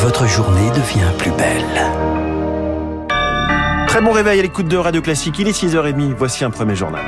votre journée devient plus belle. Très bon réveil à l'écoute de Radio Classique. Il est 6h30. Voici un premier journal.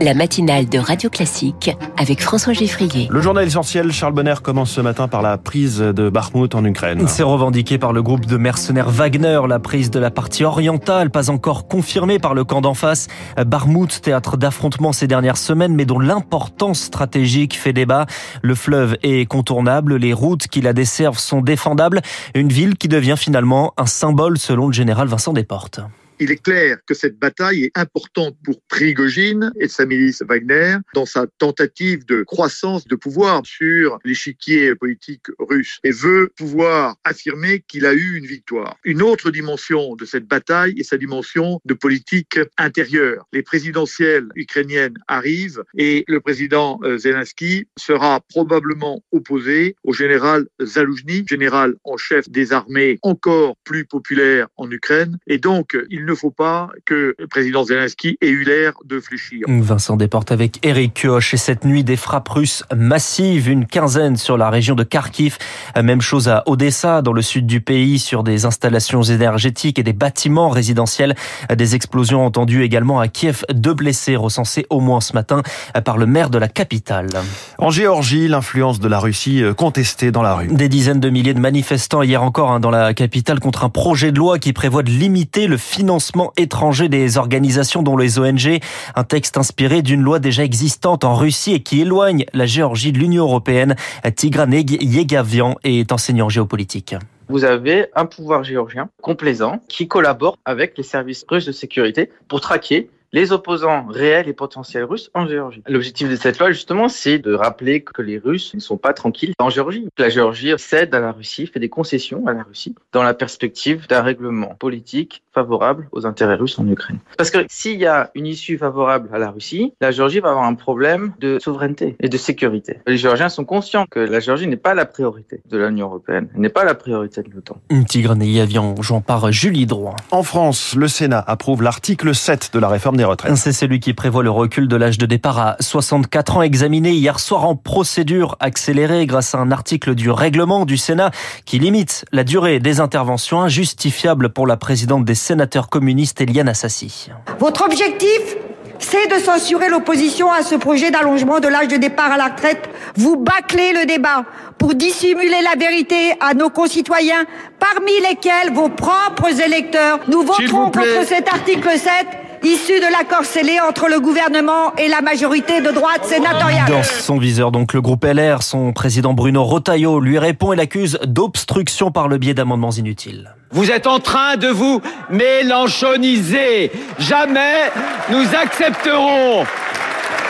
La matinale de Radio Classique avec François Geffrier. Le journal essentiel, Charles Bonner commence ce matin par la prise de Bakhmut en Ukraine. C'est revendiqué par le groupe de mercenaires Wagner, la prise de la partie orientale, pas encore confirmée par le camp d'en face. Bakhmut, théâtre d'affrontements ces dernières semaines, mais dont l'importance stratégique fait débat. Le fleuve est contournable, les routes qui la desservent sont défendables. Une ville qui devient finalement un symbole selon le général Vincent Desportes. Il est clair que cette bataille est importante pour Prigogine et sa milice Wagner dans sa tentative de croissance de pouvoir sur l'échiquier politique russe et veut pouvoir affirmer qu'il a eu une victoire. Une autre dimension de cette bataille est sa dimension de politique intérieure. Les présidentielles ukrainiennes arrivent et le président euh, Zelensky sera probablement opposé au général Zaloujny, général en chef des armées encore plus populaire en Ukraine et donc il il ne faut pas que le président Zelensky ait eu l'air de fléchir. Vincent Desportes avec Eric Kioch et cette nuit des frappes russes massives, une quinzaine sur la région de Kharkiv. Même chose à Odessa, dans le sud du pays, sur des installations énergétiques et des bâtiments résidentiels. Des explosions entendues également à Kiev. Deux blessés recensés au moins ce matin par le maire de la capitale. En Géorgie, l'influence de la Russie contestée dans la rue. Des dizaines de milliers de manifestants hier encore hein, dans la capitale contre un projet de loi qui prévoit de limiter le financement financement étranger des organisations dont les ONG, un texte inspiré d'une loi déjà existante en Russie et qui éloigne la Géorgie de l'Union européenne. Tigran Yegavian est enseignant géopolitique. Vous avez un pouvoir géorgien complaisant qui collabore avec les services russes de sécurité pour traquer les opposants réels et potentiels russes en Géorgie. L'objectif de cette loi, justement, c'est de rappeler que les Russes ne sont pas tranquilles en Géorgie. La Géorgie cède à la Russie, fait des concessions à la Russie dans la perspective d'un règlement politique favorable aux intérêts russes en Ukraine. Parce que s'il y a une issue favorable à la Russie, la Géorgie va avoir un problème de souveraineté et de sécurité. Les Géorgiens sont conscients que la Géorgie n'est pas la priorité de l'Union européenne, n'est pas la priorité de l'OTAN. Tigre avion jouant par Julie Droit. En France, le Sénat approuve l'article 7 de la réforme des retraites. C'est celui qui prévoit le recul de l'âge de départ à 64 ans, examiné hier soir en procédure accélérée grâce à un article du règlement du Sénat qui limite la durée des interventions injustifiables pour la présidente des sénateur communiste Eliane Assassi. Votre objectif c'est de censurer l'opposition à ce projet d'allongement de l'âge de départ à la retraite. Vous bâclez le débat pour dissimuler la vérité à nos concitoyens, parmi lesquels vos propres électeurs. Nous voterons contre cet article 7 issu de l'accord scellé entre le gouvernement et la majorité de droite sénatoriale. Dans son viseur, donc, le groupe LR, son président Bruno Rotaillot lui répond et l'accuse d'obstruction par le biais d'amendements inutiles. Vous êtes en train de vous mélanchoniser. Jamais nous accepterons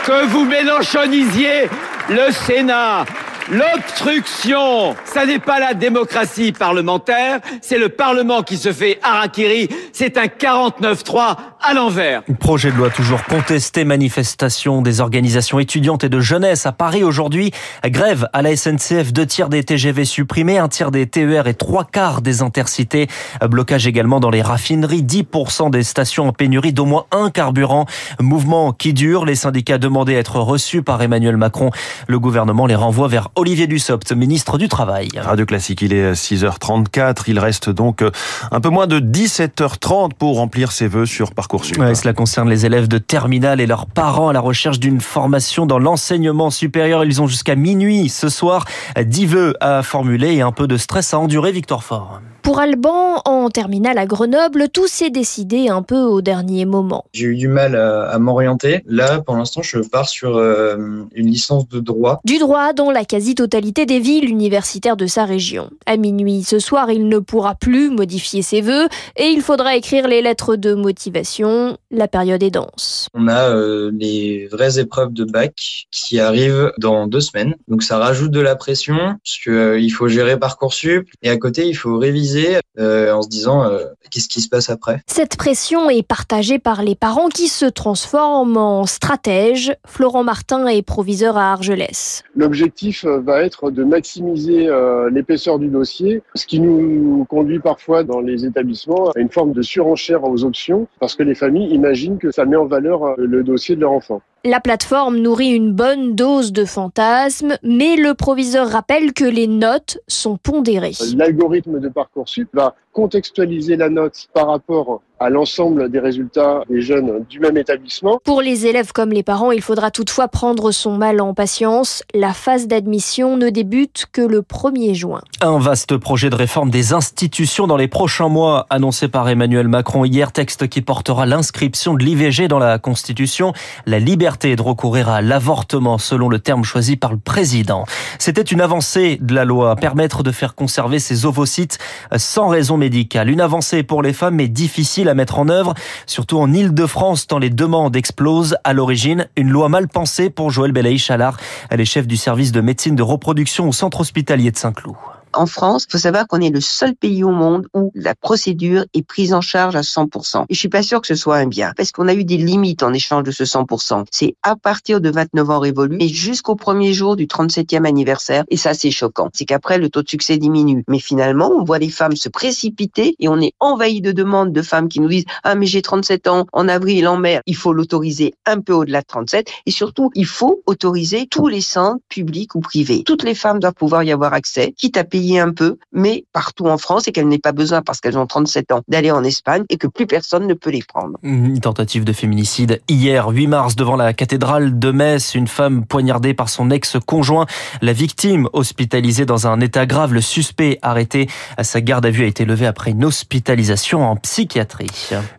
que vous mélanchonisiez le Sénat. L'obstruction, ça n'est pas la démocratie parlementaire, c'est le Parlement qui se fait harakiri, c'est un 49-3 à l'envers. Projet de loi toujours contesté, manifestation des organisations étudiantes et de jeunesse à Paris aujourd'hui. Grève à la SNCF, deux tiers des TGV supprimés, un tiers des TER et trois quarts des intercités. Blocage également dans les raffineries, 10% des stations en pénurie d'au moins un carburant. Mouvement qui dure, les syndicats demandaient à être reçus par Emmanuel Macron. Le gouvernement les renvoie vers Olivier Dussopt, ministre du Travail. Radio Classique, il est 6h34. Il reste donc un peu moins de 17h30 pour remplir ses vœux sur Cela concerne les élèves de terminale et leurs parents à la recherche d'une formation dans l'enseignement supérieur. Ils ont jusqu'à minuit ce soir 10 vœux à formuler et un peu de stress à endurer. Victor Fort. Pour Alban, en terminale à Grenoble, tout s'est décidé un peu au dernier moment. J'ai eu du mal à, m'orienter. Là, pour l'instant, je pars sur euh, une licence de droit. Du droit dans la quasi-totalité des villes universitaires de sa région. À minuit ce soir, il ne pourra plus modifier ses vœux et il faudra écrire les lettres de motivation. La période est dense. On a euh, les vraies épreuves de bac qui arrivent dans deux semaines. Donc ça rajoute de la pression parce qu'il euh, faut gérer Parcoursup et à côté, il faut réviser euh, en se disant euh, qu'est-ce qui se passe après? Cette pression est partagée par les parents qui se transforment en stratèges. Florent Martin est proviseur à Argelès. L'objectif euh, va être de maximiser l'épaisseur du dossier, ce qui nous conduit parfois dans les établissements à une forme de surenchère aux options parce que les familles imaginent que ça met en valeur le dossier de leur enfant. La plateforme nourrit une bonne dose de fantasmes, mais le proviseur rappelle que les notes sont pondérées. L'algorithme de Parcoursup va contextualiser la note par rapport à l'ensemble des résultats des jeunes du même établissement. Pour les élèves comme les parents, il faudra toutefois prendre son mal en patience. La phase d'admission ne débute que le 1er juin. Un vaste projet de réforme des institutions dans les prochains mois, annoncé par Emmanuel Macron hier, texte qui portera l'inscription de l'IVG dans la Constitution, la liberté de recourir à l'avortement selon le terme choisi par le président. C'était une avancée de la loi, permettre de faire conserver ces ovocytes sans raison médicale. Une avancée pour les femmes, mais difficile à mettre en œuvre, surtout en Ile-de-France, tant les demandes explosent. À l'origine, une loi mal pensée pour Joël Belaïch-Chalard. Elle est chef du service de médecine de reproduction au centre hospitalier de Saint-Cloud en France, il faut savoir qu'on est le seul pays au monde où la procédure est prise en charge à 100%. Et je suis pas sûr que ce soit un bien, parce qu'on a eu des limites en échange de ce 100%. C'est à partir de 29 ans révolus et jusqu'au premier jour du 37e anniversaire. Et ça, c'est choquant. C'est qu'après, le taux de succès diminue. Mais finalement, on voit les femmes se précipiter et on est envahi de demandes de femmes qui nous disent Ah, mais j'ai 37 ans, en avril, en mer. Il faut l'autoriser un peu au-delà de 37. Et surtout, il faut autoriser tous les centres publics ou privés. Toutes les femmes doivent pouvoir y avoir accès, quitte à payer un peu, mais partout en France et qu'elles n'aient pas besoin, parce qu'elles ont 37 ans, d'aller en Espagne et que plus personne ne peut les prendre. Une tentative de féminicide hier, 8 mars, devant la cathédrale de Metz. Une femme poignardée par son ex-conjoint. La victime hospitalisée dans un état grave. Le suspect arrêté. Sa garde à vue a été levée après une hospitalisation en psychiatrie.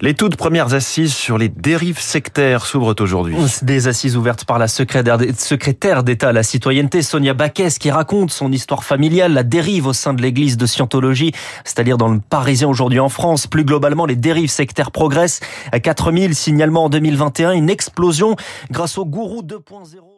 Les toutes premières assises sur les dérives sectaires s'ouvrent aujourd'hui. Des assises ouvertes par la secrétaire d'État à la citoyenneté, Sonia Baquès, qui raconte son histoire familiale, la dérive au sein de l'église de Scientologie, c'est-à-dire dans le Parisien aujourd'hui en France. Plus globalement, les dérives sectaires progressent. À 4000 signalements en 2021, une explosion grâce au gourou 2.0.